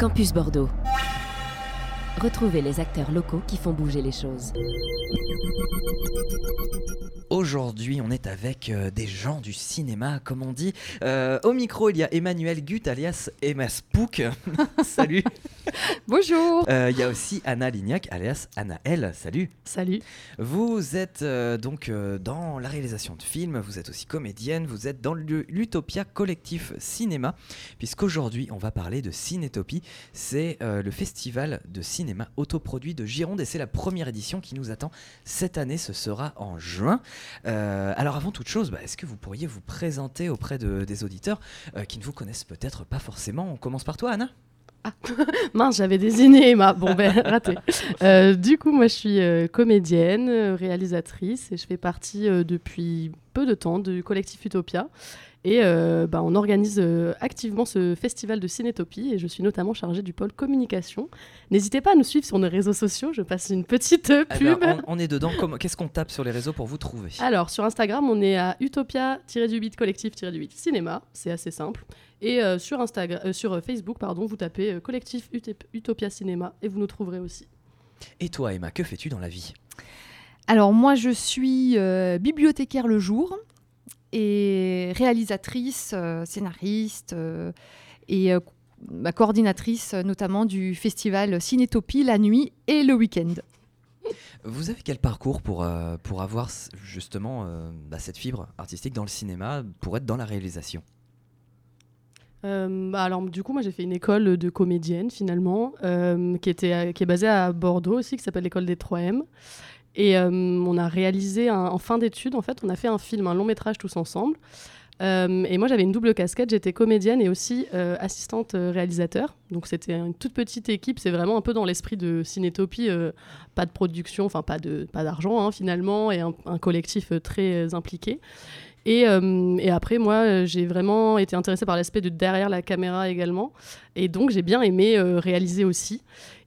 Campus Bordeaux. Retrouvez les acteurs locaux qui font bouger les choses. Aujourd'hui, on est avec euh, des gens du cinéma, comme on dit. Euh, au micro, il y a Emmanuel Gut, alias Emma Spook. Salut. Bonjour. Euh, il y a aussi Anna Lignac, alias Anna L. Salut. Salut. Vous êtes euh, donc euh, dans la réalisation de films, vous êtes aussi comédienne, vous êtes dans l'Utopia Collectif Cinéma, puisqu'aujourd'hui, on va parler de Cinétopie. C'est euh, le festival de cinéma autoproduit de Gironde et c'est la première édition qui nous attend cette année. Ce sera en juin. Euh, alors avant toute chose, bah, est-ce que vous pourriez vous présenter auprès de- des auditeurs euh, qui ne vous connaissent peut-être pas forcément? On commence par toi, Anna. Mince, j'avais désigné Emma. Bon, ben, raté. Euh, du coup, moi, je suis euh, comédienne, euh, réalisatrice et je fais partie euh, depuis peu de temps du collectif Utopia. Et bah, on organise activement ce festival de Cinétopie et je suis notamment chargée du pôle communication. N'hésitez pas à nous suivre sur nos réseaux sociaux. Je passe une petite Eh pub. ben, on, on est dedans. Qu'est-ce qu'on tape sur les réseaux pour vous trouver? Alors, sur Instagram, on est à utopia-du-8 collectif-du-8 cinéma. C'est assez simple. Et euh, sur, Instagram, euh, sur euh, Facebook, pardon, vous tapez euh, collectif Ut- Utopia Cinéma et vous nous trouverez aussi. Et toi, Emma, que fais-tu dans la vie? Alors moi je suis euh, bibliothécaire le jour et réalisatrice, euh, scénariste euh, et euh, ma coordinatrice notamment du festival Cinétopie la nuit et le week-end. Vous avez quel parcours pour, euh, pour avoir justement euh, bah, cette fibre artistique dans le cinéma, pour être dans la réalisation? Euh, bah, alors, du coup, moi, j'ai fait une école de comédienne, finalement, euh, qui, était, à- qui est basée à Bordeaux aussi, qui s'appelle l'école des 3M. Et euh, on a réalisé, en fin d'études, en fait, on a fait un film, un long métrage tous ensemble. Euh, et moi, j'avais une double casquette. J'étais comédienne et aussi euh, assistante euh, réalisateur. Donc, c'était une toute petite équipe. C'est vraiment un peu dans l'esprit de Cinétopie. euh, pas de production, enfin, pas de pas d'argent, hein, finalement, et un, collectif euh, très euh, impliqué. Et, euh, et après, moi, euh, j'ai vraiment été intéressée par l'aspect de derrière la caméra également. Et donc, j'ai bien aimé euh, réaliser aussi.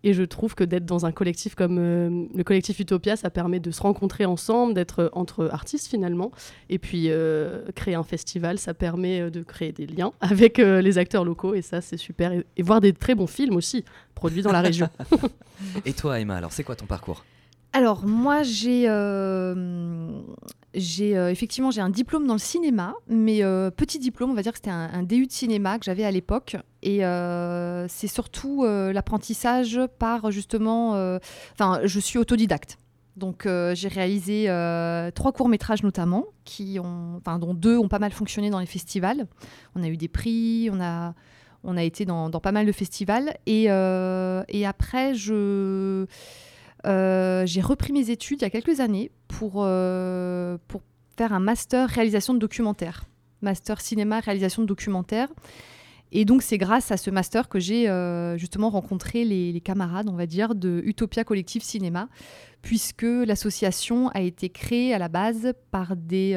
Et je trouve que d'être dans un collectif comme euh, le collectif Utopia, ça permet de se rencontrer ensemble, d'être euh, entre artistes finalement. Et puis, euh, créer un festival, ça permet euh, de créer des liens avec euh, les acteurs locaux. Et ça, c'est super. Et, et voir des très bons films aussi, produits dans la région. Et toi, Emma, alors c'est quoi ton parcours? Alors moi j'ai euh, j'ai euh, effectivement j'ai un diplôme dans le cinéma, mais euh, petit diplôme, on va dire que c'était un, un DU de cinéma que j'avais à l'époque, et euh, c'est surtout l'apprentissage par justement, enfin je suis autodidacte. Donc j'ai réalisé trois courts métrages notamment, qui ont, dont deux ont pas mal fonctionné dans les festivals. On a eu des prix, on a on a été dans, dans pas mal de festivals, et, et après je euh, j'ai repris mes études il y a quelques années pour, euh, pour faire un master réalisation de documentaire. Master cinéma, réalisation de documentaire. Et donc, c'est grâce à ce master que j'ai euh, justement rencontré les, les camarades, on va dire, de Utopia Collectif Cinéma, puisque l'association a été créée à la base par des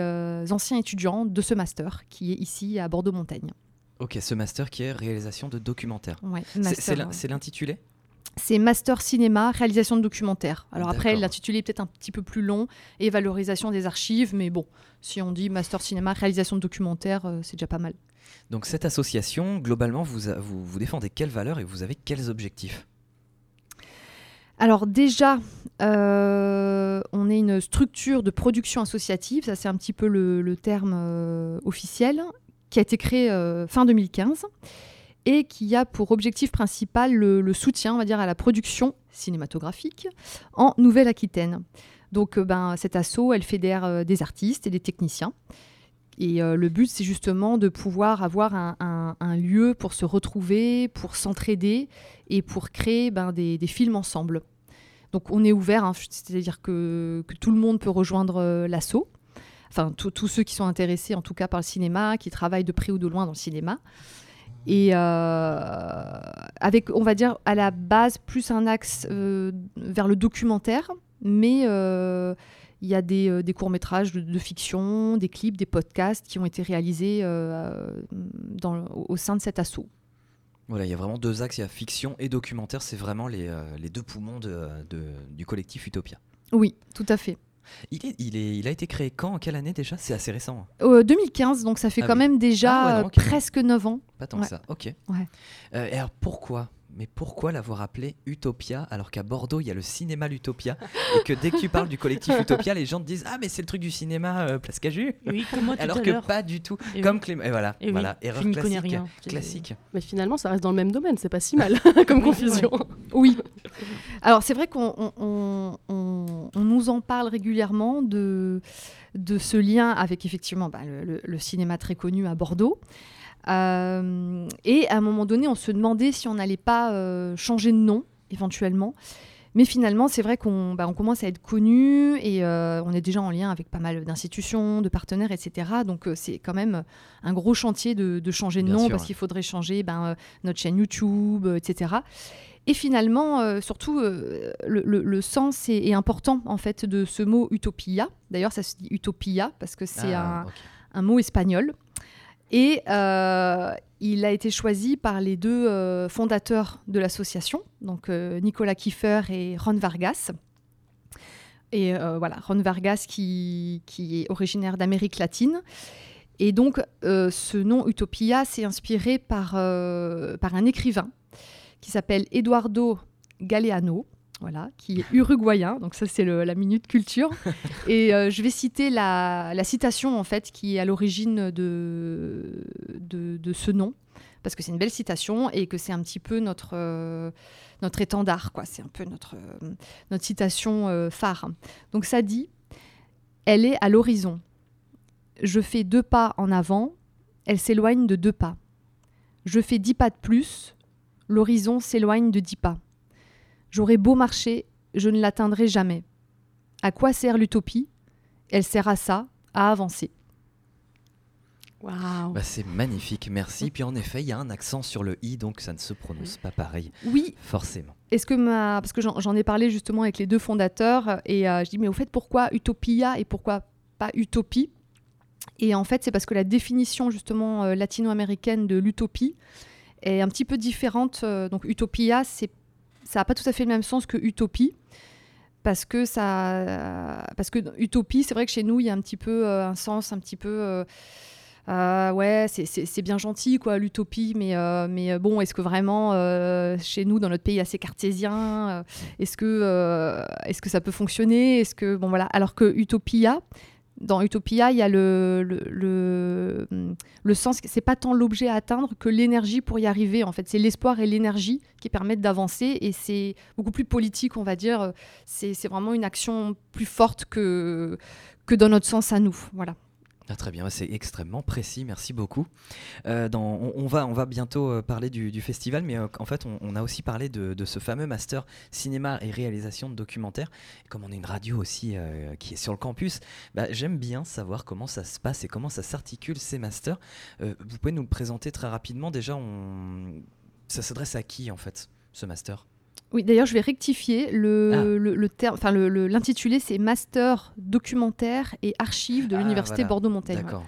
anciens étudiants de ce master, qui est ici à Bordeaux-Montaigne. Ok, ce master qui est réalisation de. Ouais, C'est- l'in- ouais. c'est l'intitulé? C'est Master Cinéma, réalisation de documentaire. Alors après, l'intitulé est peut-être un petit peu plus long et valorisation des archives, mais bon, si on dit Master Cinéma, réalisation de documentaire, euh, c'est déjà pas mal. Donc cette association, globalement, vous, a- vous, vous défendez quelles valeurs et vous avez quels objectifs? Alors déjà, euh, on est une structure de production associative, ça c'est un petit peu le, le terme euh, officiel, qui a été créée fin 2015 et qui a pour objectif principal le, soutien, on va dire, à la production cinématographique en Nouvelle-Aquitaine. Donc euh, ben, cette asso, elle fédère euh, des artistes et des techniciens. Et euh, le but, c'est justement de pouvoir avoir un, lieu pour se retrouver, pour s'entraider et pour créer ben, des, films ensemble. Donc on est ouvert, hein, c'est-à-dire que, tout le monde peut rejoindre euh, l'asso. Enfin, tous ceux qui sont intéressés, en tout cas par le cinéma, qui travaillent de près ou de loin dans le cinéma. Et euh, avec, on va dire, à la base, plus un axe euh, vers le documentaire, mais euh, il y a des, euh, des courts-métrages de, de fiction, des clips, des podcasts qui ont été réalisés euh, dans, au au sein de cet assaut. Voilà, il y a vraiment deux axes, il y a fiction et documentaire, c'est vraiment les, euh, les deux poumons de- de- du collectif Utopia. Oui, tout à fait. Il, est, il, est, il a été créé quand En quelle année déjà? C'est assez récent. hein. Euh, 2015, donc ça fait Ah quand oui. même déjà Ah ouais, non, ok. presque 9 ans. Pas tant Ouais. que ça. Ok. Ouais. Euh, et alors pourquoi? Mais pourquoi l'avoir appelé Utopia alors qu'à Bordeaux il y a le cinéma l'Utopia et que dès que tu parles du collectif Utopia, les gens te disent ah mais c'est le truc du cinéma euh, Place Caju. Oui, comme moi tout Alors à que pas du tout. Et Comme Clément. Et voilà, Et oui, voilà. erreur je n'y connais classique. rien. C'est- Classique. Mais finalement, ça reste dans le même domaine, c'est pas si mal comme confusion. Oui. Alors c'est vrai qu'on on- on- on- on nous en parle régulièrement de, de ce lien avec effectivement bah, le, le- le cinéma très connu à Bordeaux. Euh, et à un moment donné, on se demandait si on n'allait pas euh, changer de nom éventuellement. Mais finalement, c'est vrai qu'on bah, on commence à être connu et euh, on est déjà en lien avec pas mal d'institutions, de partenaires, etc. Donc euh, c'est quand même un gros chantier de, de changer de Bien nom sûr, parce ouais. qu'il faudrait changer ben, euh, notre chaîne YouTube, etc. Et finalement, surtout, le, le- le sens est, est important en fait de ce mot utopia. D'ailleurs, ça se dit utopia parce que c'est Ah, un mot espagnol. Et euh, il a été choisi par les deux euh, fondateurs de l'association, donc euh, Nicolas Kiefer et Ron Vargas. Et voilà, Ron Vargas qui, est originaire d'Amérique latine. Et donc, ce nom Utopia s'est inspiré par un écrivain qui s'appelle Eduardo Galeano, voilà, qui est uruguayen. Donc ça, c'est la minute culture. Et euh, je vais citer la, la citation en fait qui est à l'origine de, de, de ce nom, parce que c'est une belle citation et que c'est un petit peu notre, euh, notre étendard, quoi. C'est un peu notre, euh, notre citation phare. Donc ça dit, elle est à l'horizon. Je fais deux pas en avant, elle s'éloigne de deux pas. Je fais dix pas de plus, l'horizon s'éloigne de dix pas. J'aurai beau marcher, je ne l'atteindrai jamais. À quoi sert l'utopie? Elle sert à ça, à avancer. Waouh. Bah, c'est magnifique, merci. Puis en effet, il y a un accent sur le i, donc ça ne se prononce pas pareil, Oui, forcément. est-ce que ma... parce que j'en j'en ai parlé justement avec les deux fondateurs et euh, je dis mais au fait pourquoi utopia et pourquoi pas utopie? Et en fait c'est parce que la définition justement euh, latino-américaine de l'utopie est un petit peu différente. euh, donc utopia c'est ça n'a pas tout à fait le même sens que utopie. Parce que ça, parce que utopie, c'est vrai que chez nous, il y a un petit peu euh, un sens, un petit peu, euh, euh, ouais, c'est- bien gentil quoi, l'utopie, mais mais bon, est-ce que vraiment chez nous, dans notre pays assez cartésien, est-ce que est-ce que ça peut fonctionner? Est-ce que bon voilà, alors que utopia, dans Utopia, il y a le, le, le, le sens, c'est pas tant l'objet à atteindre que l'énergie pour y arriver. En fait, c'est l'espoir et l'énergie qui permettent d'avancer et c'est beaucoup plus politique, on va dire. C'est vraiment une action plus forte que, que dans notre sens à nous. Voilà. Ah, très bien, c'est extrêmement précis, merci beaucoup. Euh, on, va, bientôt euh, parler du, festival, mais euh, en fait, on, a aussi parlé de, ce fameux master cinéma et réalisation de documentaires. Comme on est une radio aussi qui est sur le campus, bah, j'aime bien savoir comment ça se passe et comment ça s'articule ces masters. Vous pouvez nous le présenter très rapidement Déjà, ça s'adresse à qui en fait, ce master? Oui, d'ailleurs, je vais rectifier. Le, Ah. le, le terme, enfin, le- le- l'intitulé, c'est Master documentaire et archives de Ah, l'Université voilà. Bordeaux-Montaigne. D'accord.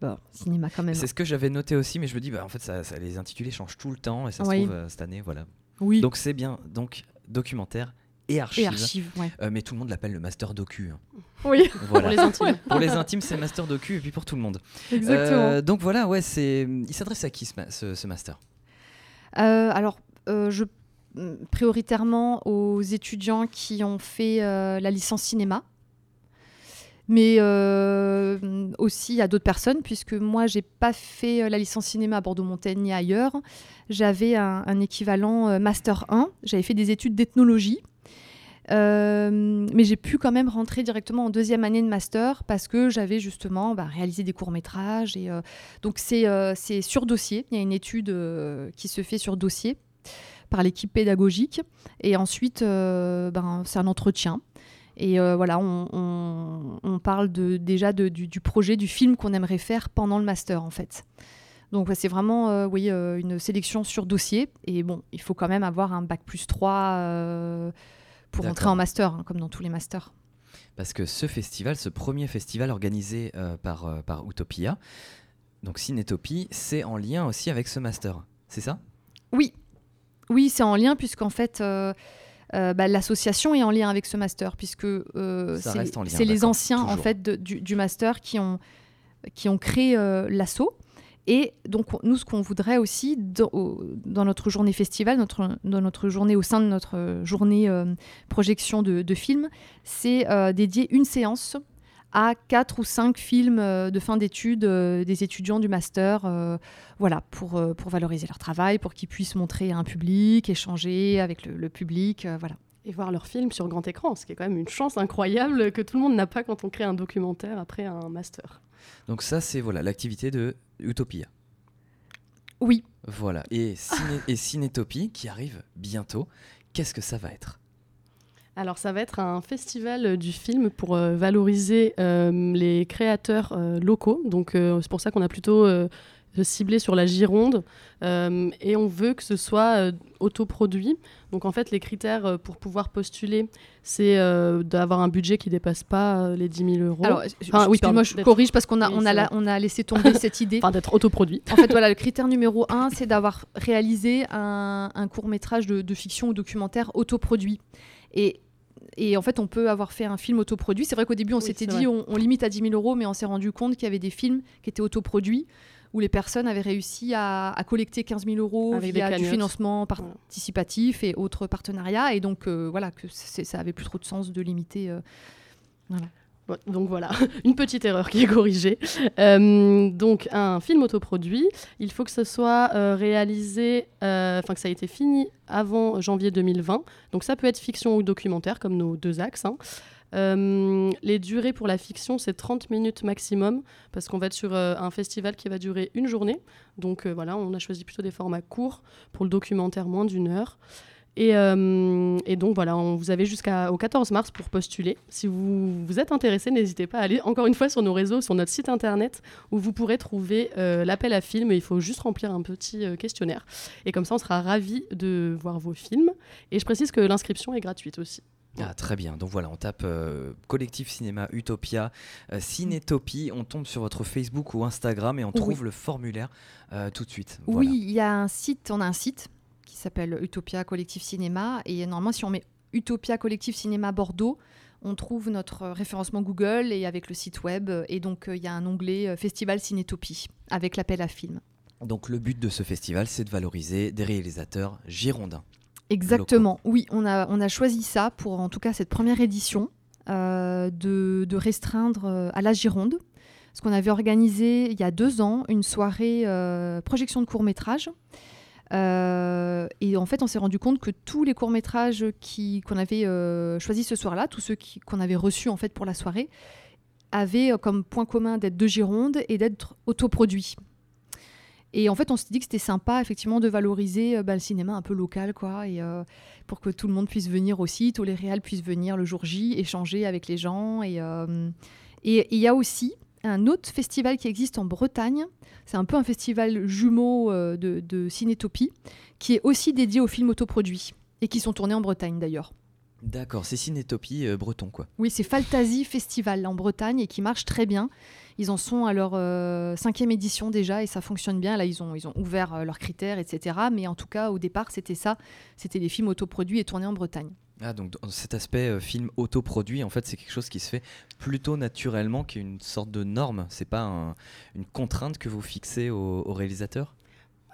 Bon, cinéma quand même. C'est ce que j'avais noté aussi, mais je me dis, bah, en fait, ça, ça- les intitulés changent tout le temps et ça se trouve euh, cette année, voilà. Oui. Donc c'est bien, donc documentaire et archives. et archives, ouais. Euh, mais tout le monde l'appelle le master docu. hein. Oui, Voilà. Pour les intimes. Pour les intimes, c'est master docu et puis pour tout le monde. exactement. Euh, donc voilà, ouais, c'est. Il s'adresse à qui ce, ma- ce- ce master? Euh, alors, je mm, prioritairement aux étudiants qui ont fait euh, la licence cinéma, mais euh, mm, aussi à d'autres personnes, puisque moi, j'ai pas fait euh, la licence cinéma à Bordeaux-Montaigne ni ailleurs. J'avais un, équivalent euh, master 1. J'avais fait des études d'ethnologie. Euh, mais j'ai pu quand même rentrer directement en deuxième année de master parce que j'avais justement bah, réalisé des courts métrages et euh, donc c'est euh, sur dossier. Il y a une étude euh, qui se fait sur dossier par l'équipe pédagogique et ensuite euh, ben, c'est un entretien. Et euh, voilà, on, on- on parle de, déjà de- du, du projet, du film qu'on aimerait faire pendant le master en fait. Donc ouais, c'est vraiment euh, oui, euh, une sélection sur dossier. Et bon, il faut quand même avoir un bac plus 3 euh, pour entrer en master, hein, comme dans tous les masters. Parce que ce festival, ce premier festival organisé par, par Utopia, donc Cinétopie, c'est en lien aussi avec ce master. C'est ça? Oui, oui, c'est en lien puisqu'en fait, euh, euh, bah, l'association est en lien avec ce master puisque euh, c'est les anciens en fait de- du, du master qui ont qui ont créé euh, l'asso Et donc, nous, ce qu'on voudrait aussi dans, dans, notre journée festival, notre, dans notre journée, au sein de notre journée projection de, de films, c'est dédier une séance à quatre ou cinq films euh, de fin d'études des étudiants du master, voilà, pour, pour valoriser leur travail, pour qu'ils puissent montrer à un public, échanger avec le, le public, voilà et voir leurs films sur grand écran, ce qui est quand même une chance incroyable que tout le monde n'a pas quand on crée un documentaire après un master. Donc ça, c'est voilà l'activité de Utopia. Oui. Voilà. Et, ciné et Cinétopie qui arrive bientôt. Qu'est-ce que ça va être? Alors ça va être un festival du film pour euh, valoriser euh, les créateurs euh, locaux. Donc c'est pour ça qu'on a plutôt ciblé sur la Gironde euh, et on veut que ce soit euh, autoproduit. Donc en fait, les critères euh, pour pouvoir postuler, c'est d'avoir un budget qui dépasse pas les 10 000 euros. Alors, oui, moi je corrige parce qu'on a, on a, on a laissé tomber cette idée. Enfin, d'être autoproduit. En fait, voilà, le critère numéro un, c'est d'avoir réalisé un, court métrage de, fiction ou documentaire autoproduit. Et et en fait, on peut avoir fait un film autoproduit. C'est vrai qu'au début, on s'était dit, on, on, limite à 10 000 euros, mais on s'est rendu compte qu'il y avait des films qui étaient autoproduits où les personnes avaient réussi à, collecter 15 000 euros via du financement participatif et autres partenariats. Et donc, euh, voilà, que ça avait plus trop de sens de limiter. Euh, donc voilà, une petite erreur qui est corrigée. Euh, donc un film autoproduit, il faut que ce soit réalisé, enfin que ça ait été fini avant janvier 2020. Donc ça peut être fiction ou documentaire, comme nos deux axes. Hein. Euh, les durées pour la fiction, c'est 30 minutes maximum, parce qu'on va être sur euh, un festival qui va durer une journée. Donc euh, voilà, on a choisi plutôt des formats courts pour le documentaire moins d'une heure. Et, donc voilà, on, vous avez jusqu'au 14 mars pour postuler. Si vous, vous êtes intéressé, n'hésitez pas à aller encore une fois sur nos réseaux, sur notre site internet, où vous pourrez trouver l'appel à film. Il faut juste remplir un petit questionnaire. Et comme ça, on sera ravis de voir vos films. Et je précise que l'inscription est gratuite aussi. Ah, très bien. Donc voilà, on tape euh, Collectif Cinéma Utopia, euh, Cinétopie, on tombe sur votre Facebook ou Instagram et on trouve le formulaire euh, tout de suite. Oui, il y a un site, on a un site qui s'appelle Utopia Collectif Cinéma et normalement si on met Utopia Collectif Cinéma Bordeaux, on trouve notre référencement Google et avec le site web et donc il y a un onglet Festival Cinétopie avec l'appel à film. Donc le but de ce festival, c'est de valoriser des réalisateurs girondins. Exactement, oui, on a, on a choisi ça pour en tout cas cette première édition, euh, de, restreindre euh, à la Gironde. Parce qu'on avait organisé il y a deux ans une soirée euh, projection de courts métrages. et en fait, on s'est rendu compte que tous les courts métrages qu'on avait choisis ce soir-là, tous ceux qu'on avait reçus en fait pour la soirée, avaient comme point commun d'être de Gironde et d'être autoproduits. Et en fait, on s'est dit que c'était sympa, effectivement, de valoriser euh, bah, le cinéma un peu local, quoi, et euh, pour que tout le monde puisse venir aussi, tous les réals puissent venir le jour J, échanger avec les gens. Et euh, il y a aussi un autre festival qui existe en Bretagne. C'est un peu un festival jumeau de, de cinétopie, qui est aussi dédié aux films autoproduits et qui sont tournés en Bretagne d'ailleurs. D'accord, c'est Cinétopie breton quoi. Oui, c'est Fantasy Festival en Bretagne et qui marche très bien. Ils en sont à leur euh, cinquième édition déjà et ça fonctionne bien. Là, ils ont, ils ont ouvert euh, leurs critères, etc. Mais en tout cas, au départ, c'était ça. C'était des films autoproduits et tournés en Bretagne. Ah, donc cet aspect euh, film autoproduit, en fait, c'est quelque chose qui se fait plutôt naturellement, qui est une sorte de norme. C'est pas une contrainte que vous fixez au réalisateurs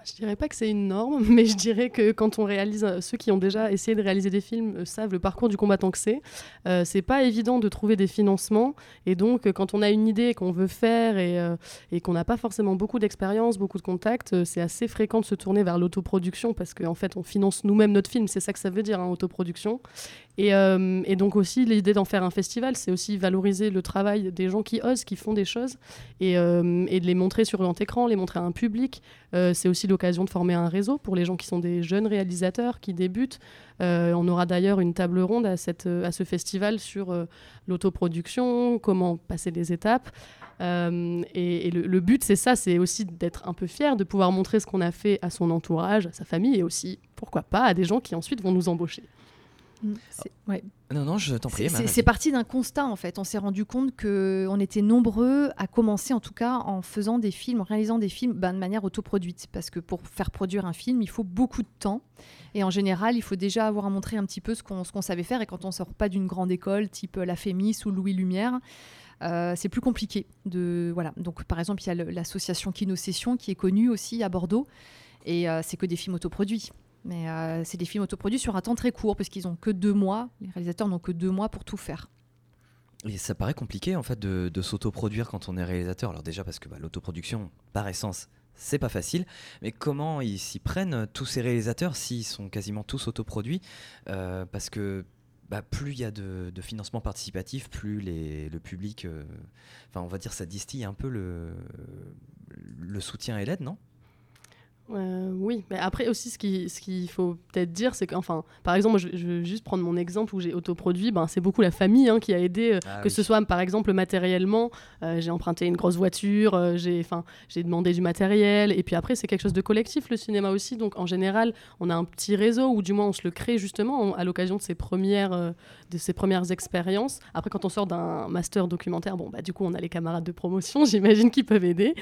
je dirais pas que c'est une norme, mais je dirais que quand on réalise, euh, ceux qui ont déjà essayé de réaliser des films euh, savent le parcours du combattant que c'est. Euh, c'est pas évident de trouver des financements, et donc quand on a une idée qu'on veut faire et, et qu'on n'a pas forcément beaucoup d'expérience, beaucoup de contacts, c'est assez fréquent de se tourner vers l'autoproduction parce qu'en fait on finance nous-mêmes notre film, c'est ça que ça veut dire, hein, autoproduction. Et, et, donc aussi l'idée d'en faire un festival, c'est aussi valoriser le travail des gens qui osent, qui font des choses, et, et de les montrer sur grand écran, les montrer à un public. c'est aussi l'occasion de former un réseau pour les gens qui sont des jeunes réalisateurs qui débutent. Euh, on aura d'ailleurs une table ronde à, ce festival sur euh, l'autoproduction, comment passer les étapes. Euh, et, le, but, c'est ça, c'est aussi d'être un peu fier, de pouvoir montrer ce qu'on a fait à son entourage, à sa famille, et aussi, pourquoi pas, à des gens qui ensuite vont nous embaucher. Mm, ouais. Non, non, je t'en prie. C'est- parti d'un constat en fait. On s'est rendu compte que on était nombreux à commencer en tout cas en faisant des films, en réalisant des films ben, de manière autoproduite. Parce que pour faire produire un film, il faut beaucoup de temps. Et en général, il faut déjà avoir à montrer un petit peu ce qu'on qu'on savait faire. Et quand on sort pas d'une grande école type la Fémis ou Louis Lumière, euh, c'est plus compliqué. De, voilà. Donc par exemple, il y a l'association Kino Session qui est connue aussi à Bordeaux. Et euh, c'est que des films autoproduits. Mais euh, c'est des films autoproduits sur un temps très court, parce qu'ils ont que deux mois. Les réalisateurs n'ont que deux mois pour tout faire. Et ça paraît compliqué en fait de, s'autoproduire quand on est réalisateur. Alors déjà parce que bah, l'autoproduction, par essence, c'est pas facile. Mais comment ils s'y prennent tous ces réalisateurs s'ils sont quasiment tous autoproduits Euh, Parce que bah, plus il y a de, financement participatif, plus le public, euh, enfin on va dire ça distille un peu le soutien et l'aide, non? Euh, oui, mais après aussi, ce qu'il ce qu'il faut peut-être dire, c'est qu'enfin, par exemple, je, je vais juste prendre mon exemple où j'ai autoproduit, ben, c'est beaucoup la famille hein, qui a aidé, euh, Ah que oui. ce soit par exemple matériellement, euh, j'ai emprunté une grosse voiture, j'ai j'ai demandé du matériel, et puis après, c'est quelque chose de collectif, le cinéma aussi, donc en général, on a un petit réseau, ou du moins on se le crée justement à l'occasion de ses premières, de ses premières expériences. Après, quand on sort d'un master documentaire, bon, bah, du coup, on a les camarades de promotion, j'imagine, qui peuvent aider.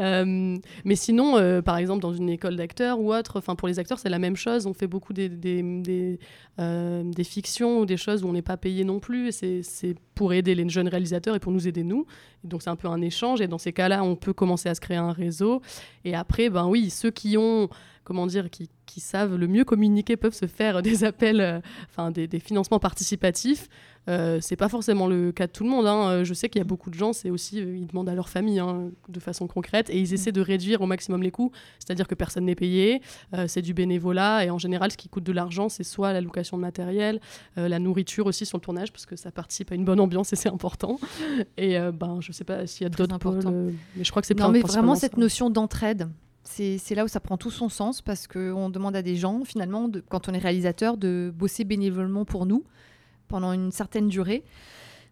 Mais sinon, par exemple, dans une école d'acteurs ou autre, enfin pour les acteurs, c'est la même chose. On fait beaucoup des, euh, des fictions ou des choses où on n'est pas payé non plus. Et C'est pour aider les jeunes réalisateurs et pour nous aider nous. Et donc c'est un peu un échange. Et dans ces cas-là, on peut commencer à se créer un réseau. Et après, ben oui, ceux qui ont comment dire, qui, qui savent le mieux communiquer peuvent se faire des appels, euh, enfin des, des financements participatifs. Euh, c'est pas forcément le cas de tout le monde. hein. Euh, Je sais qu'il y a beaucoup de gens, c'est aussi, euh, ils demandent à leur famille hein, de façon concrète et ils essaient de réduire au maximum les coûts. C'est-à-dire que personne n'est payé, c'est du bénévolat et en général, ce qui coûte de l'argent, c'est soit la location de matériel, euh, la nourriture aussi sur le tournage parce que ça participe à une bonne ambiance et c'est important. Et euh, ben, je sais pas s'il y a d'autres pôles, euh, mais je crois que c'est Non, mais vraiment cette ça. notion d'entraide. C'est là où ça prend tout son sens parce qu'on demande à des gens, finalement, de, quand on est réalisateur, de bosser bénévolement pour nous pendant une certaine durée.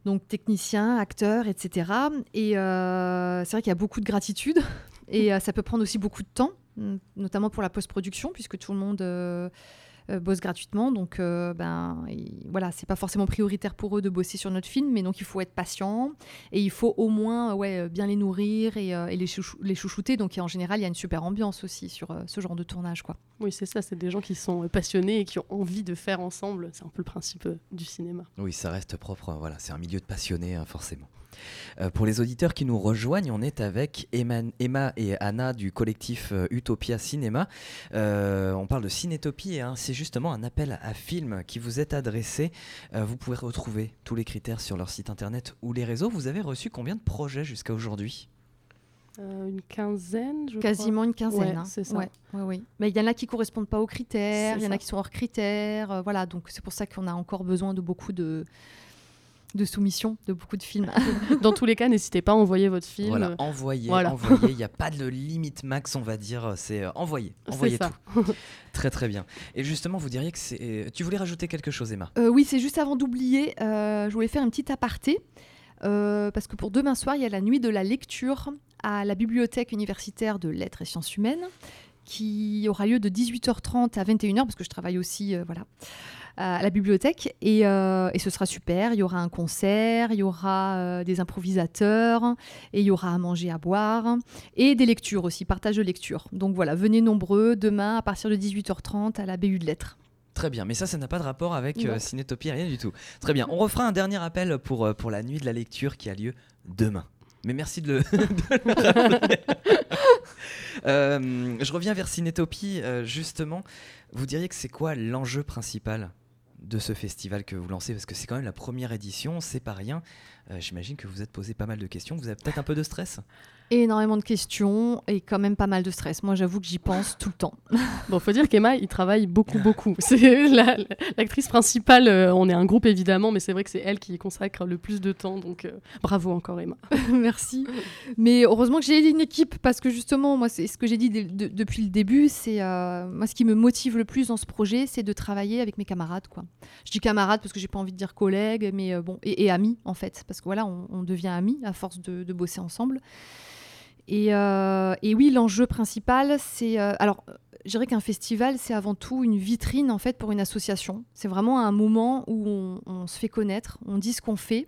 Donc techniciens, acteurs, etc. Et euh, c'est vrai qu'il y a beaucoup de gratitude et euh, ça peut prendre aussi beaucoup de temps, notamment pour la post-production, puisque tout le monde euh, euh, bosse gratuitement. Donc euh, ben, et voilà, c'est pas forcément prioritaire pour eux de bosser sur notre film, mais donc il faut être patient et il faut au moins euh, ouais, bien les nourrir et, euh, et les, chouchou- les chouchouter. Donc en général, il y a une super ambiance aussi sur euh, ce genre de tournage. Quoi. Oui, c'est ça, c'est des gens qui sont passionnés et qui ont envie de faire ensemble. C'est un peu le principe du cinéma. Oui, ça reste propre. Voilà, c'est un milieu de passionnés, hein, forcément. Euh, pour les auditeurs qui nous rejoignent, on est avec Emma, Emma et Anna du collectif euh, Utopia Cinéma. Euh, on parle de cinétopie et hein, c'est justement un appel à film qui vous est adressé. Euh, vous pouvez retrouver tous les critères sur leur site internet ou les réseaux. Vous avez reçu combien de projets jusqu'à aujourd'hui? Euh, une quinzaine, je Quasiment une quinzaine. Ouais, hein. c'est ça. Ouais, ouais, ouais. Mais il y en a qui correspondent pas aux critères, il y en a qui sont hors critères. euh, voilà, donc c'est pour ça qu'on a encore besoin de beaucoup de, de soumissions, de beaucoup de films. Dans tous les cas, n'hésitez pas à envoyer votre film. Voilà, envoyez, voilà. envoyez. Il n'y a pas de limite max, on va dire. C'est euh, envoyez, C'est envoyez ça. tout. Très très bien. Et justement, vous diriez que c'est. Tu voulais rajouter quelque chose, Emma? Euh, oui, c'est juste avant d'oublier, euh, je voulais faire une petite aparté. euh, parce que pour demain soir, il y a la nuit de la lecture à la bibliothèque universitaire de lettres et sciences humaines qui aura lieu de 18h30 à 21h parce que je travaille aussi euh, voilà, à la bibliothèque et, euh, et ce sera super. Il y aura un concert, il y aura euh, des improvisateurs et il y aura à manger, à boire et des lectures aussi, partage de lectures. Donc voilà, venez nombreux demain à partir de 18h30 à la BU de lettres. Très bien, mais ça, ça n'a pas de rapport avec euh. Cinétopie, rien du tout. Très bien, on refera un dernier appel pour, euh, pour la nuit de la lecture qui a lieu demain. Mais merci de le, de le rappeler. Euh, je reviens vers Cinétopie, justement. Vous diriez que c'est quoi l'enjeu principal? De ce festival que vous lancez Parce que c'est quand même la première édition, c'est pas rien. Euh, J'imagine que vous vous êtes posé pas mal de questions. Vous avez peut-être un peu de stress? Énormément de questions et quand même pas mal de stress. Moi, j'avoue que j'y pense tout le temps. Bon, faut dire qu'Emma, il travaille beaucoup, beaucoup. C'est la- l'actrice principale. euh, on est un groupe évidemment, mais c'est vrai que c'est elle qui y consacre le plus de temps. Donc, euh, bravo encore, Emma. Merci. Mais heureusement que j'ai une équipe parce que justement, moi, c'est ce que j'ai dit de- depuis le début. C'est euh, moi ce qui me motive le plus dans ce projet, c'est de travailler avec mes camarades. Quoi. Je dis camarades parce que j'ai pas envie de dire collègues, mais bon, et, et amis en fait, parce que voilà, on, on devient amis à force de, de bosser ensemble. Et, euh, et oui, l'enjeu principal, c'est euh, alors je dirais qu'un festival, c'est avant tout une vitrine en fait pour une association. C'est vraiment un moment où on, se fait connaître, on dit ce qu'on fait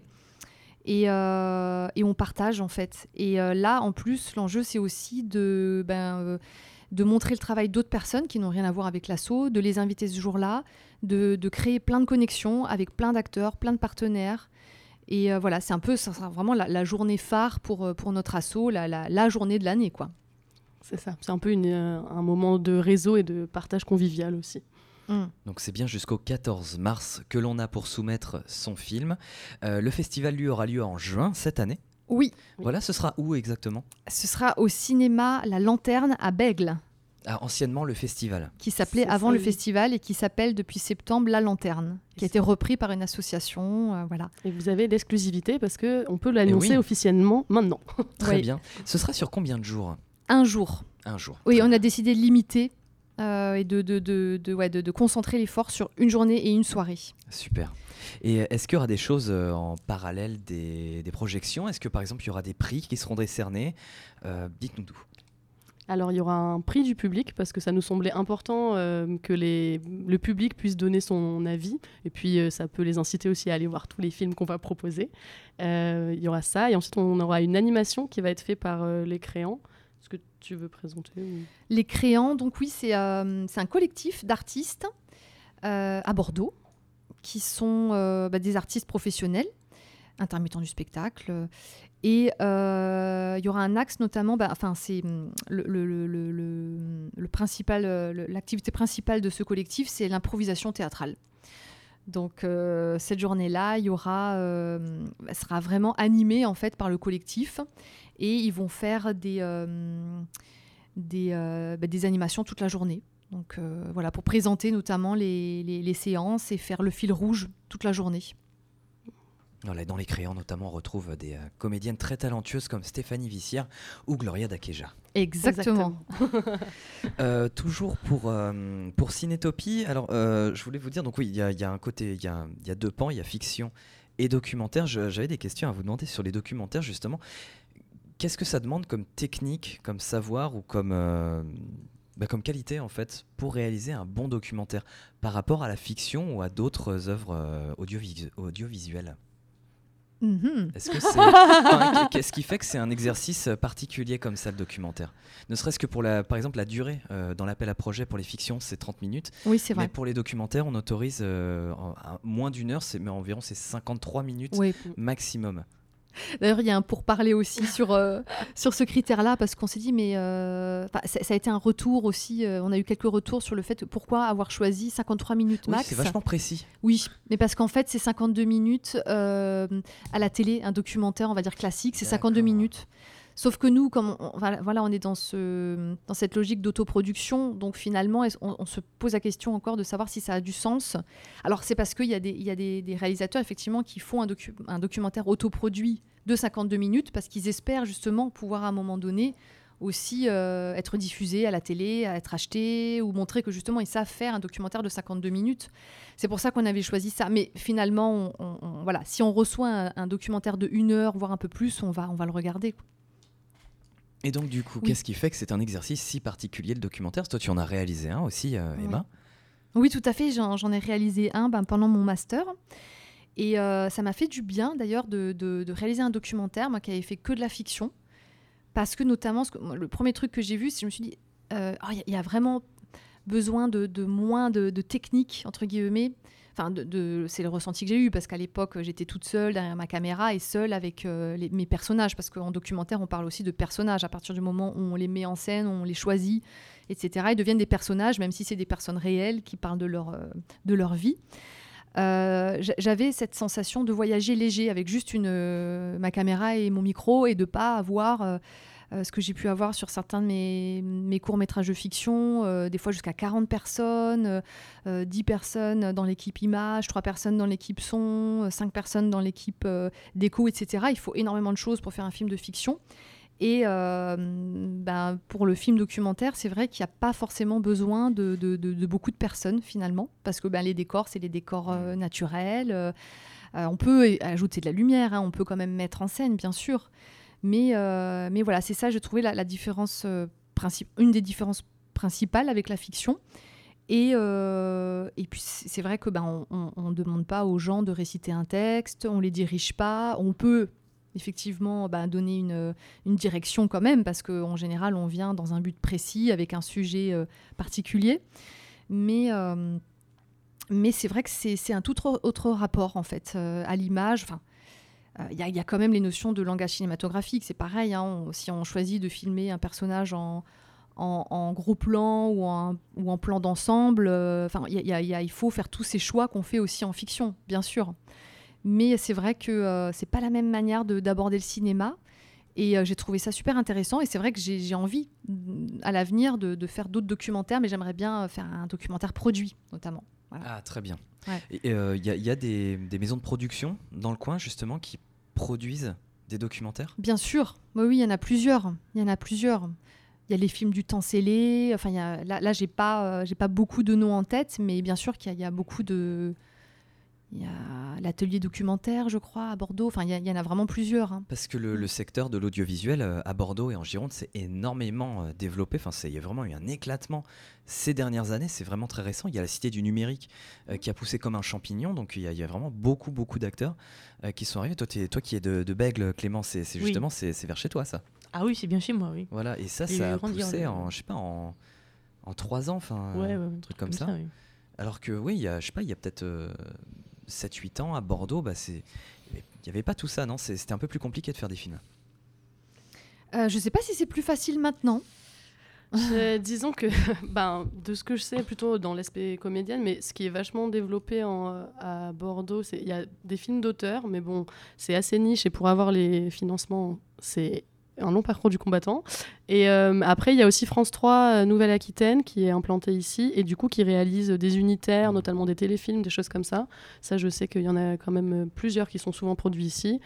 et, euh, on partage en fait. Et là, en plus, l'enjeu, c'est aussi de, ben, de montrer le travail d'autres personnes qui n'ont rien à voir avec l'assaut, de les inviter ce jour-là, de, créer plein de connexions avec plein d'acteurs, plein de partenaires. Et voilà, c'est un peu, ça sera vraiment la, la, journée phare pour, pour notre assaut, la, la, la journée de l'année, quoi. C'est ça. C'est un peu une, un moment de réseau et de partage convivial aussi. Mm. Donc c'est bien jusqu'au 14 mars que l'on a pour soumettre son film. Euh, le festival lui aura lieu en juin cette année. Oui. Voilà, ce sera où exactement? Ce sera au cinéma La Lanterne à Bègle. Ah, anciennement le festival. Qui s'appelait avant ça, le oui. festival et qui s'appelle depuis septembre La Lanterne, qui a été repris par une association. Euh, voilà. Et vous avez l'exclusivité parce qu'on peut l'annoncer oui. officiellement maintenant. Très oui. bien. Ce sera sur combien de jours? Un jour. Un jour. Oui, Très on bien. a décidé de limiter euh, et de, de, de, de ouais, de, concentrer l'effort sur une journée et une soirée. Super. Et est-ce qu'il y aura des choses euh, en parallèle des, des projections? Est-ce que par exemple il y aura des prix qui seront décernés? Euh, Dites-nous tout. Alors il y aura un prix du public parce que ça nous semblait important euh, que le public puisse donner son avis et puis euh, ça peut les inciter aussi à aller voir tous les films qu'on va proposer. Euh, il y aura ça et ensuite on aura une animation qui va être faite par les créants. Est-ce que tu veux présenter. Les créants, donc oui, c'est un collectif d'artistes à Bordeaux qui sont bah, des artistes professionnels, intermittents du spectacle. Et il y aura un axe notamment, bah, enfin c'est le, le, principal, l'activité principale de ce collectif, c'est l'improvisation théâtrale. Donc euh, cette journée-là, il y aura, euh, sera vraiment animée en fait par le collectif et ils vont faire des, euh, des, bah, des, animations toute la journée. Donc voilà, pour présenter notamment les, les, séances et faire le fil rouge toute la journée. Voilà, dans les créants notamment, on retrouve des comédiennes très talentueuses comme Stéphanie Vissière ou Gloria Dakeja. Exactement. Exactement. euh, toujours pour, euh, pour Cinétopie, alors euh, je voulais vous dire, donc oui, il y, y, a un côté, il y a, y a, deux pans, il y a fiction et documentaire. J'avais des questions à vous demander sur les documentaires, justement. Qu'est-ce que ça demande comme technique, comme savoir ou comme, euh, bah, comme qualité, en fait, pour réaliser un bon documentaire par rapport à la fiction ou à d'autres œuvres audiovis audiovisuelles? Mmh. Est-ce que c'est enfin, qu'est-ce qui fait que c'est un exercice particulier comme ça le documentaire? Ne serait-ce que pour la par exemple la durée euh, dans l'appel à projet pour les fictions c'est 30 minutes. Oui, c'est vrai. Mais pour les documentaires on autorise euh, moins d'une heure, c'est mais environ c'est 53 minutes oui. maximum. D'ailleurs, il y a un pourparler aussi sur, euh, sur ce critère-là, parce qu'on s'est dit, mais euh, ça, ça, a été un retour aussi. Euh, on a eu quelques retours sur le fait pourquoi avoir choisi 53 minutes max. Oui, c'est vachement précis. Oui, mais parce qu'en fait, c'est 52 minutes à la télé, un documentaire, on va dire classique, c'est 52 minutes. Sauf que nous, comme on, voilà, on est dans, ce, dans cette logique d'autoproduction, donc finalement, on, se pose la question encore de savoir si ça a du sens. Alors, c'est parce qu'il y a, des, réalisateurs, effectivement, qui font un, docu un documentaire autoproduit de 52 minutes parce qu'ils espèrent justement pouvoir, à un moment donné, aussi euh, être diffusés à la télé, à être achetés, ou montrer que justement, ils savent faire un documentaire de 52 minutes. C'est pour ça qu'on avait choisi ça. Mais finalement, voilà, si on reçoit un, documentaire de une heure, voire un peu plus, on va, le regarder. Et donc, du coup, oui. qu'est-ce qui fait que c'est un exercice si particulier, le documentaire? Toi, tu en as réalisé un aussi, euh, Emma? Oui, tout à fait. J'en ai réalisé un ben, pendant mon master. Et euh, ça m'a fait du bien, d'ailleurs, de, de, de, réaliser un documentaire, moi qui avais fait que de la fiction. Parce que, notamment, ce que, le premier truc que j'ai vu, c'est que je me suis dit, il euh, oh, y, y, a vraiment besoin de, de moins de, de techniques, entre guillemets, enfin de, c'est le ressenti que j'ai eu parce qu'à l'époque j'étais toute seule derrière ma caméra et seule avec euh, mes personnages parce qu'en documentaire on parle aussi de personnages. À partir du moment où on les met en scène on les choisit etc ils deviennent des personnages même si c'est des personnes réelles qui parlent de leur euh, de leur vie. Euh, j'avais cette sensation de voyager léger avec juste une ma caméra et mon micro et de pas avoir ce que j'ai pu avoir sur certains de mes, mes courts-métrages de fiction, euh, des fois jusqu'à 40 personnes, euh, 10 personnes dans l'équipe image, 3 personnes dans l'équipe son, 5 personnes dans l'équipe euh, déco, etc. Il faut énormément de choses pour faire un film de fiction. Et euh, ben, pour le film documentaire, c'est vrai qu'il n'y a pas forcément besoin de, de, de, de, beaucoup de personnes finalement, parce que ben, les décors, c'est les décors euh, naturels. on peut ajouter de la lumière, hein, on peut quand même mettre en scène, bien sûr. Mais, euh, mais voilà, c'est ça, je trouvais la, la différence, euh, une des différences principal avec la fiction. Et, euh, et puis c'est vrai que ben, on ne demande pas aux gens de réciter un texte, on les dirige pas, on peut effectivement ben, donner une, une, direction quand même, parce qu'en général on vient dans un but précis avec un sujet particulier. Mais, mais c'est vrai que c'est un tout autre rapport en fait à l'image. Il y, y, a quand même les notions de langage cinématographique, c'est pareil, hein, si on choisit de filmer un personnage en, gros plan ou en, plan d'ensemble. Euh, enfin, il faut faire tous ces choix qu'on fait aussi en fiction, bien sûr. Mais c'est vrai que euh, c'est pas la même manière d'aborder le cinéma. Et euh, j'ai trouvé ça super intéressant. Et c'est vrai que j'ai envie, à l'avenir, de, faire d'autres documentaires, mais j'aimerais bien faire un documentaire produit, notamment. Ah, très bien. Il y, y, a des, des, maisons de production dans le coin, justement, qui produisent des documentaires? Bien sûr. oui, il y en a plusieurs. Il y en a plusieurs. Il y a les films du temps scellé. Enfin, y a, là, là j'ai pas, euh, j'ai pas beaucoup de noms en tête, mais bien sûr qu'il y, a beaucoup de. Il y a l'atelier documentaire, je crois, à Bordeaux. Enfin, il y, en a vraiment plusieurs. Hein. Parce que le, secteur de l'audiovisuel euh, à Bordeaux et en Gironde s'est énormément euh, développé. Enfin, il y a vraiment eu un éclatement ces dernières années. C'est vraiment très récent. Il y a la Cité du numérique qui a poussé comme un champignon. Donc, il y, a vraiment beaucoup, beaucoup d'acteurs qui sont arrivés. Toi, toi qui es de, de Bègle, Clément, c'est justement c'est vers chez toi, ça ah oui, c'est bien chez moi, oui. Voilà, et ça, ça a poussé en, je sais pas, en, en 3 ans, enfin, un truc comme, ça. Alors que oui, il y a, je sais pas, il y a peut-être 7-8 euh, ans à Bordeaux, bah, il n'y avait pas tout ça, non? C'était un peu plus compliqué de faire des films. Euh, je sais pas si c'est plus facile maintenant. disons que, ben, de ce que je sais, plutôt dans l'aspect comédienne, mais ce qui est vachement développé en, à Bordeaux, il y a des films d'auteur, mais bon, c'est assez niche et pour avoir les financements, c'est un long parcours du combattant. Et euh, après, il y a aussi France 3 euh, Nouvelle-Aquitaine qui est implantée ici et du coup qui réalise des unitaires, notamment des téléfilms, des choses comme ça. Ça, je sais qu'il y en a quand même plusieurs qui sont souvent produits ici.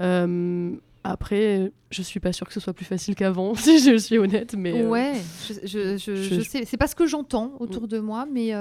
Euh, après, je suis pas sûre que ce soit plus facile qu'avant, si je suis honnête. Mais ouais, je, je, sais. C'est pas ce que j'entends autour mm. de moi, mais,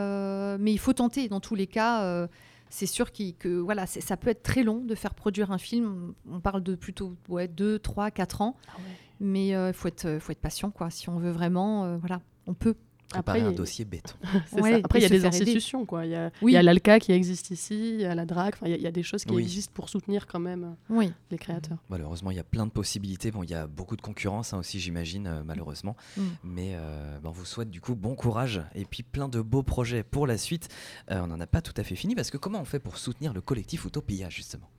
mais il faut tenter dans tous les cas c'est sûr que voilà, ça peut être très long de faire produire un film. On parle de plutôt ouais, 2, 3, 4 ans. Ah Mais il euh, faut, être, faut être patient, quoi. Si on veut vraiment, euh, voilà, on peut. Après, il y a un dossier béton. Après, il y a des institutions. Quoi. Il y a, oui. l'ALCA qui existe ici, il y a la DRAC, il y, a des choses qui existent pour soutenir quand même oui. les créateurs. Malheureusement, il y a plein de possibilités. Bon, il y a beaucoup de concurrence hein, aussi, j'imagine, euh, malheureusement. Mm. Mais euh, on vous souhaite du coup bon courage et puis plein de beaux projets pour la suite. Euh, on n'en a pas tout à fait fini parce que comment on fait pour soutenir le collectif Utopia, justement?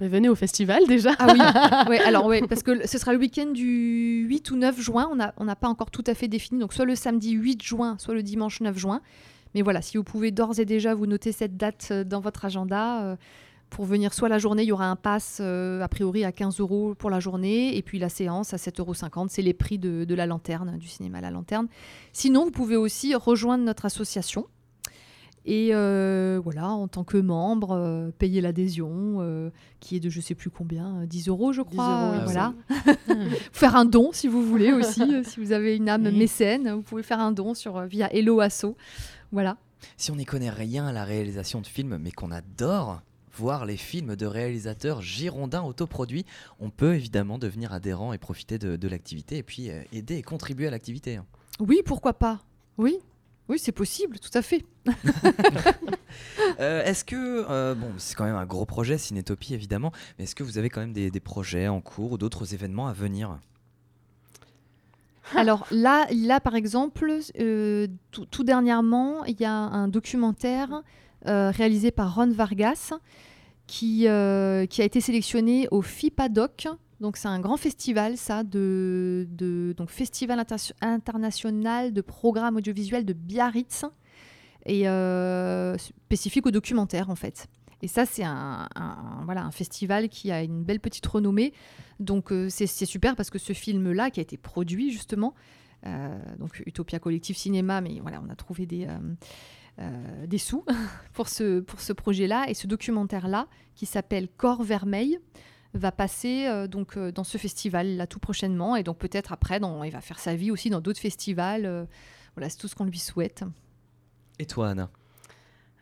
Venez au festival déjà. Ah oui, alors oui, parce que ce sera le week-end du 8 ou 9 juin. On n'a pas encore tout à fait défini. Donc soit le samedi 8 juin, soit le dimanche 9 juin. Mais voilà, si vous pouvez d'ores et déjà vous noter cette date euh, dans votre agenda. Euh, pour venir soit la journée, il y aura un pass euh, a priori à 15 euros pour la journée, et puis la séance à 7,50 euros. C'est les prix de, de, la lanterne, du cinéma La Lanterne. Sinon, vous pouvez aussi rejoindre notre association et euh, voilà, en tant que membre, euh, payer l'adhésion, euh, qui est de je sais plus combien, 10 euros je crois. voilà. faire un don si vous voulez aussi, si vous avez une âme mécène, vous pouvez faire un don sur, via Hello Asso. Voilà. Si on n'y connaît rien à la réalisation de films, mais qu'on adore voir les films de réalisateurs girondins autoproduits, on peut évidemment devenir adhérent et profiter de, de l'activité et puis aider et contribuer à l'activité. Hein. Oui, pourquoi pas Oui, oui, c'est possible, tout à fait. Euh, est-ce que, euh, bon, c'est quand même un gros projet, Cinétopie évidemment, mais est-ce que vous avez quand même des, projets en cours ou d'autres événements à venir? Alors là, là, par exemple, euh, tout, dernièrement, il y a un documentaire réalisé par Ron Vargas qui, qui a été sélectionné au FIPADOC, donc c'est un grand festival, ça, de, donc Festival international de programmes audiovisuels de Biarritz, et euh, spécifique au documentaire en fait. Et ça, c'est un, voilà, un festival qui a une belle petite renommée. Donc euh, c'est super parce que ce film-là, qui a été produit justement, euh, donc Utopia Collective Cinéma, mais voilà, on a trouvé des, des sous pour ce, pour ce projet-là. Et ce documentaire-là, qui s'appelle Corps Vermeil, va passer euh, donc euh, dans ce festival là tout prochainement et donc peut-être après il va faire sa vie aussi dans d'autres festivals. Euh, voilà, c'est tout ce qu'on lui souhaite. Et toi, Anna?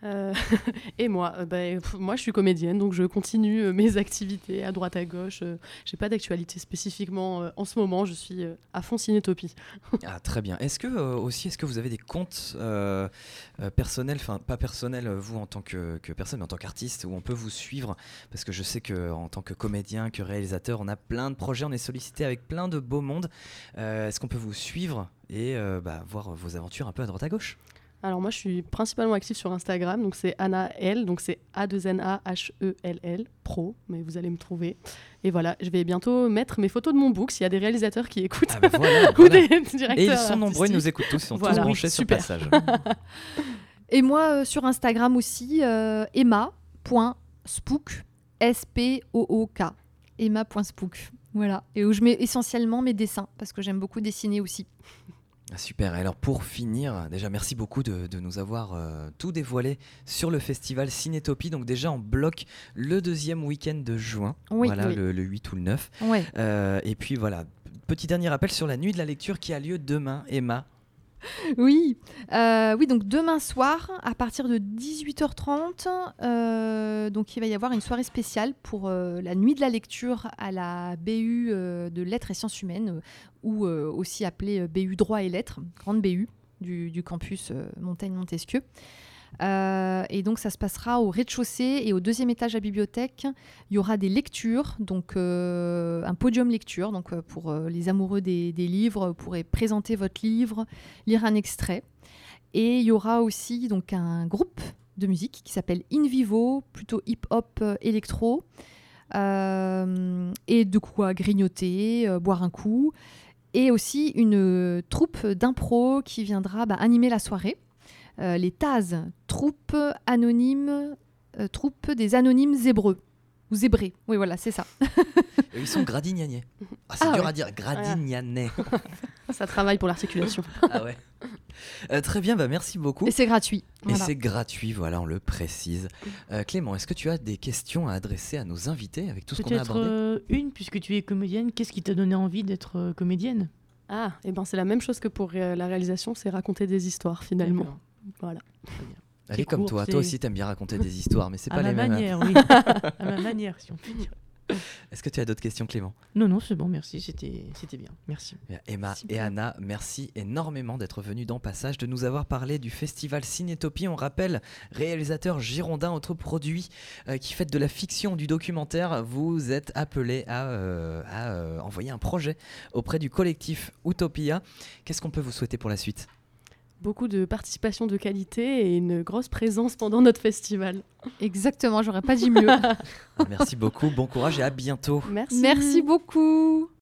et moi, euh, pff, moi je suis comédienne, donc je continue euh, mes activités à droite à gauche. Euh, J'ai pas d'actualité spécifiquement euh, en ce moment. Je suis euh, à fond cinétopie. Ah, très bien. Est-ce que euh, aussi, est-ce que vous avez des comptes euh, euh, personnels, enfin pas personnels euh, vous en tant que, personne, mais en tant qu'artiste, où on peut vous suivre? Parce que je sais que en tant que comédien, que réalisateur, on a plein de projets, on est sollicité avec plein de beaux mondes. Euh, est-ce qu'on peut vous suivre et euh, bah, voir vos aventures un peu à droite à gauche? Alors moi je suis principalement active sur Instagram, donc c'est Anna L, donc c'est A 2 N A H E L L pro, mais vous allez me trouver. Et voilà, je vais bientôt mettre mes photos de mon book s'il y a des réalisateurs qui écoutent. Ah, bah, voilà, ou voilà. des directeurs Et ils sont nombreux, ils nous écoutent tous, ils sont tous branchés Oui, sur super. passage. Et moi, euh, sur Instagram aussi, euh, emma.spook, S-P-O-O-K. Emma.spook. Voilà. Et où je mets essentiellement mes dessins, parce que j'aime beaucoup dessiner aussi. Ah, super. Alors pour finir, déjà merci beaucoup de, de nous avoir euh, tout dévoilé sur le festival Cinétopie. Donc déjà on bloque le deuxième week-end de juin, Oui, voilà oui. Le, le 8 ou le 9. Ouais. Euh, et puis voilà, petit dernier rappel sur la nuit de la lecture qui a lieu demain, Emma. Oui, Euh, oui, donc demain soir, à partir de 18h30, euh, donc il va y avoir une soirée spéciale pour euh, la nuit de la lecture à la BU de lettres et sciences humaines, ou aussi appelée BU droit et lettres, grande BU du, du campus Montaigne-Montesquieu. Euh, et donc ça se passera au rez-de-chaussée et au deuxième étage de la bibliothèque. Il y aura des lectures, donc euh, un podium lecture, donc euh, pour les amoureux des, livres, vous pourrez présenter votre livre, lire un extrait. Et il y aura aussi donc un groupe de musique qui s'appelle In Vivo, plutôt hip-hop électro, et de quoi grignoter, boire un coup, et aussi une troupe d'impro qui viendra bah, animer la soirée. Euh, les Taz, troupe anonyme, euh, troupe des anonymes zébreux. Ou zébrés, oui voilà, c'est ça. Ils sont gradignanais. Ah, c'est Ah dur ouais. à dire, gradignanais. Ça travaille pour l'articulation. ah ouais. Euh, très bien, bah merci beaucoup. Et c'est gratuit. Et Voilà. c'est gratuit, voilà, on le précise. Euh, Clément, est-ce que tu as des questions à adresser à nos invités avec tout ce qu'on a abordé euh, une, puisque tu es comédienne. Qu'est-ce qui t'a donné envie d'être euh, comédienne? Ah, et ben c'est la même chose que pour euh, la réalisation, c'est raconter des histoires finalement. Voilà. Elle est comme toi, toi aussi t'aimes bien raconter des histoires, mais c'est pas ma les mêmes. hein. manière, oui. à ma manière, si on peut dire. Est-ce que tu as d'autres questions, Clément? Non, non, c'est bon, merci. C'était c'était bien. Merci. Bien, Emma Merci et. Anna, merci énormément d'être venus dans Passage, de nous avoir parlé du festival Cinétopie. On rappelle, réalisateur girondin, autre produit euh, qui fait de la fiction, du documentaire. Vous êtes appelé à, euh, à, euh, envoyer un projet auprès du collectif Utopia. Qu'est-ce qu'on peut vous souhaiter pour la suite? Beaucoup de participation de qualité et une grosse présence pendant notre festival. Exactement, j'aurais pas dit mieux. Merci beaucoup, bon courage et à bientôt. Merci. Merci beaucoup.